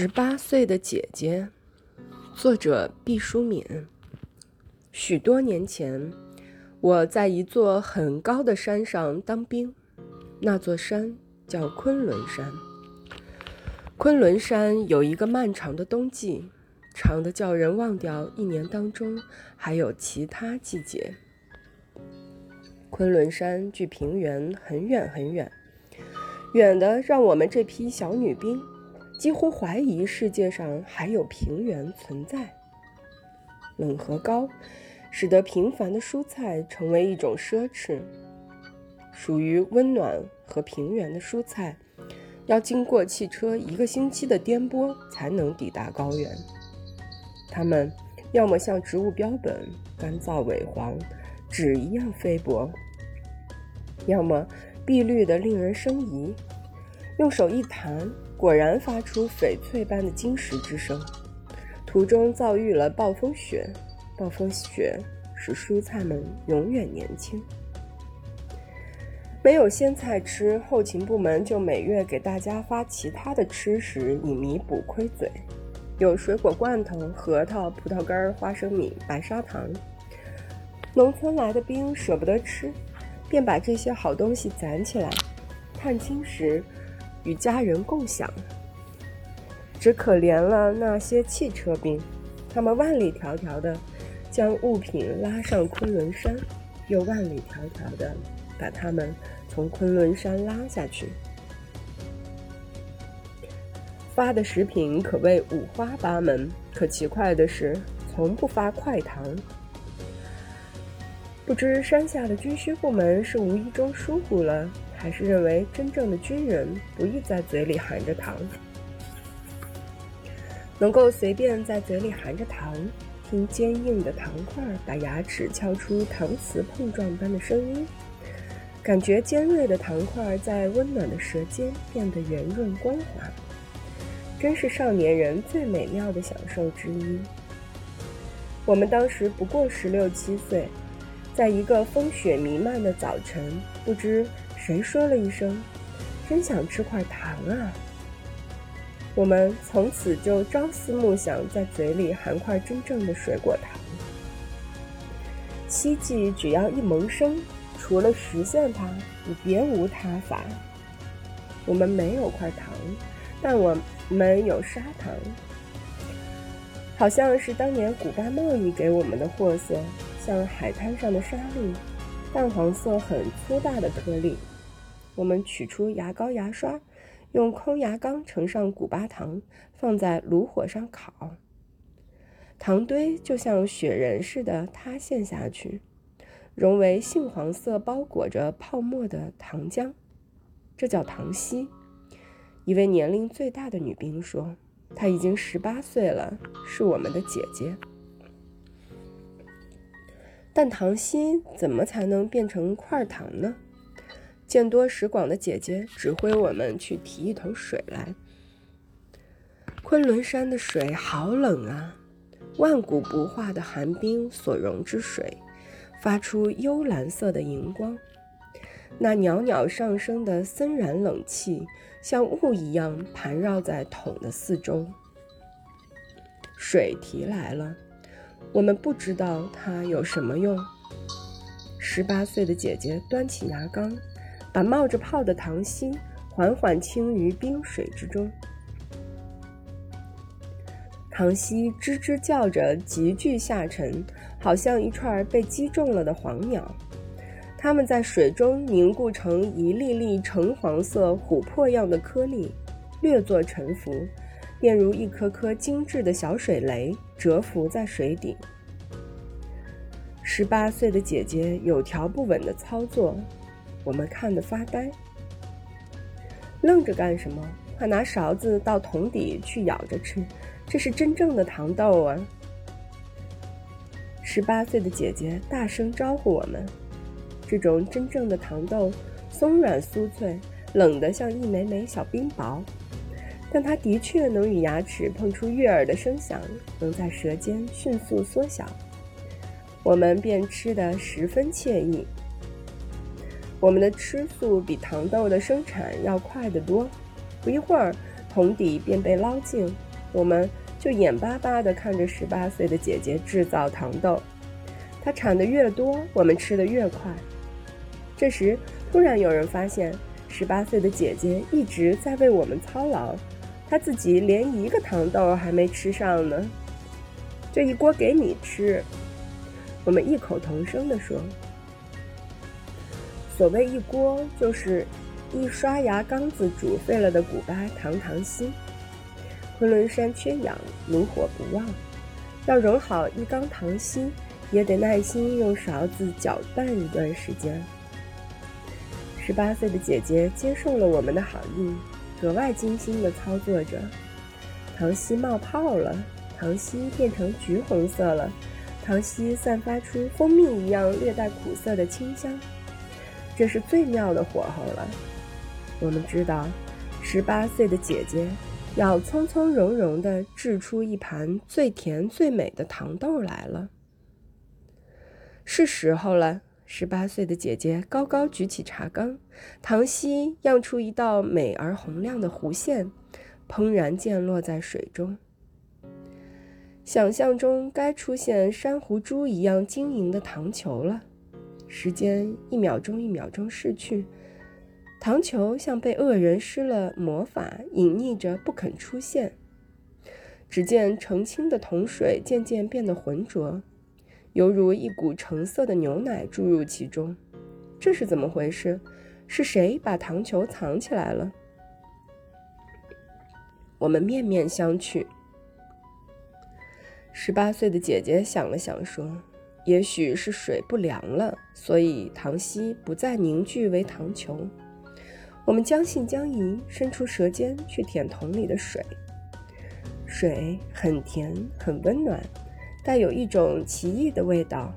十八岁的姐姐，作者毕淑敏。许多年前，我在一座很高的山上当兵，那座山叫昆仑山。昆仑山有一个漫长的冬季，长的叫人忘掉一年当中还有其他季节。昆仑山距平原很远很远，远的让我们这批小女兵。几乎怀疑世界上还有平原存在。冷和高，使得平凡的蔬菜成为一种奢侈。属于温暖和平原的蔬菜，要经过汽车一个星期的颠簸才能抵达高原。它们要么像植物标本，干燥萎黄，纸一样菲薄；要么碧绿的令人生疑，用手一弹。果然发出翡翠般的晶石之声。途中遭遇了暴风雪，暴风雪使蔬菜们永远年轻。没有鲜菜吃，后勤部门就每月给大家发其他的吃食以弥补亏嘴。有水果罐头、核桃、葡萄干、花生米、白砂糖。农村来的兵舍不得吃，便把这些好东西攒起来，探亲时。与家人共享，只可怜了那些汽车兵，他们万里迢迢的将物品拉上昆仑山，又万里迢迢的把他们从昆仑山拉下去。发的食品可谓五花八门，可奇怪的是，从不发快糖。不知山下的军需部门是无意中疏忽了。还是认为真正的军人不宜在嘴里含着糖，能够随便在嘴里含着糖，听坚硬的糖块把牙齿敲出糖瓷碰撞般的声音，感觉尖锐的糖块在温暖的舌尖变得圆润光滑，真是少年人最美妙的享受之一。我们当时不过十六七岁，在一个风雪弥漫的早晨，不知。谁说了一声：“真想吃块糖啊！”我们从此就朝思暮想，在嘴里含块真正的水果糖。希冀只要一萌生，除了实现它，你别无他法。我们没有块糖，但我们有砂糖，好像是当年古巴贸易给我们的货色，像海滩上的沙粒，淡黄色、很粗大的颗粒。我们取出牙膏、牙刷，用空牙缸盛上古巴糖，放在炉火上烤。糖堆就像雪人似的塌陷下去，融为杏黄色、包裹着泡沫的糖浆。这叫糖稀。一位年龄最大的女兵说：“她已经十八岁了，是我们的姐姐。”但糖稀怎么才能变成块糖呢？见多识广的姐姐指挥我们去提一桶水来。昆仑山的水好冷啊，万古不化的寒冰所融之水，发出幽蓝色的荧光。那袅袅上升的森然冷气，像雾一样盘绕在桶的四周。水提来了，我们不知道它有什么用。十八岁的姐姐端起牙缸。把冒着泡的糖稀缓缓倾于冰水之中，糖稀吱吱叫着，急剧下沉，好像一串被击中了的黄鸟。它们在水中凝固成一粒粒橙黄色琥珀样的颗粒，略作沉浮，便如一颗颗精致的小水雷蛰伏在水底。十八岁的姐姐有条不紊地操作。我们看得发呆，愣着干什么？快拿勺子到桶底去舀着吃，这是真正的糖豆啊！十八岁的姐姐大声招呼我们：“这种真正的糖豆，松软酥脆，冷得像一枚枚小冰雹，但它的确能与牙齿碰出悦耳的声响，能在舌尖迅速缩小。我们便吃得十分惬意。”我们的吃速比糖豆的生产要快得多，不一会儿，桶底便被捞净，我们就眼巴巴地看着十八岁的姐姐制造糖豆。她产的越多，我们吃的越快。这时，突然有人发现，十八岁的姐姐一直在为我们操劳，她自己连一个糖豆还没吃上呢。这一锅给你吃，我们异口同声地说。所谓一锅，就是一刷牙缸子煮沸了的古巴糖糖稀。昆仑山缺氧，炉火不旺，要融好一缸糖稀，也得耐心用勺子搅拌一段时间。十八岁的姐姐接受了我们的好意，格外精心地操作着。糖稀冒泡了，糖稀变成橘红色了，糖稀散发出蜂蜜一样略带苦涩的清香。这是最妙的火候了。我们知道，十八岁的姐姐要从从容容地制出一盘最甜最美的糖豆来了。是时候了。十八岁的姐姐高高举起茶缸，糖稀漾出一道美而洪亮的弧线，怦然溅落在水中。想象中该出现珊瑚珠一样晶莹的糖球了。时间一秒钟一秒钟逝去，糖球像被恶人施了魔法，隐匿着不肯出现。只见澄清的铜水渐渐变得浑浊，犹如一股橙色的牛奶注入其中。这是怎么回事？是谁把糖球藏起来了？我们面面相觑。十八岁的姐姐想了想，说。也许是水不凉了，所以糖稀不再凝聚为糖球。我们将信将疑，伸出舌尖去舔桶里的水。水很甜，很温暖，带有一种奇异的味道，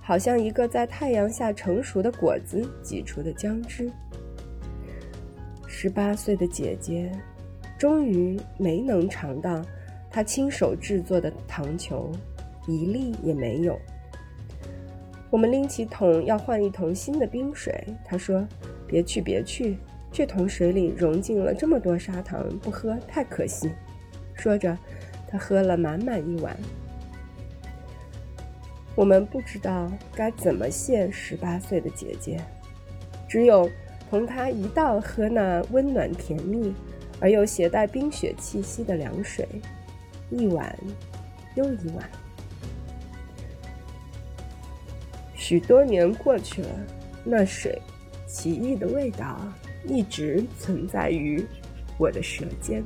好像一个在太阳下成熟的果子挤出的浆汁。十八岁的姐姐终于没能尝到她亲手制作的糖球，一粒也没有。我们拎起桶要换一桶新的冰水，他说：“别去，别去，这桶水里融进了这么多砂糖，不喝太可惜。”说着，他喝了满满一碗。我们不知道该怎么谢十八岁的姐姐，只有同她一道喝那温暖甜蜜而又携带冰雪气息的凉水，一碗又一碗。许多年过去了，那水奇异的味道一直存在于我的舌尖。